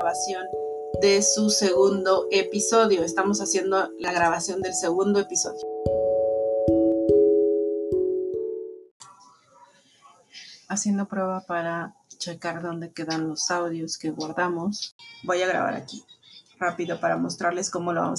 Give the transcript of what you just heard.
grabación de su segundo episodio. Estamos haciendo la grabación del segundo episodio. Haciendo prueba para checar dónde quedan los audios que guardamos. Voy a grabar aquí rápido para mostrarles cómo lo vamos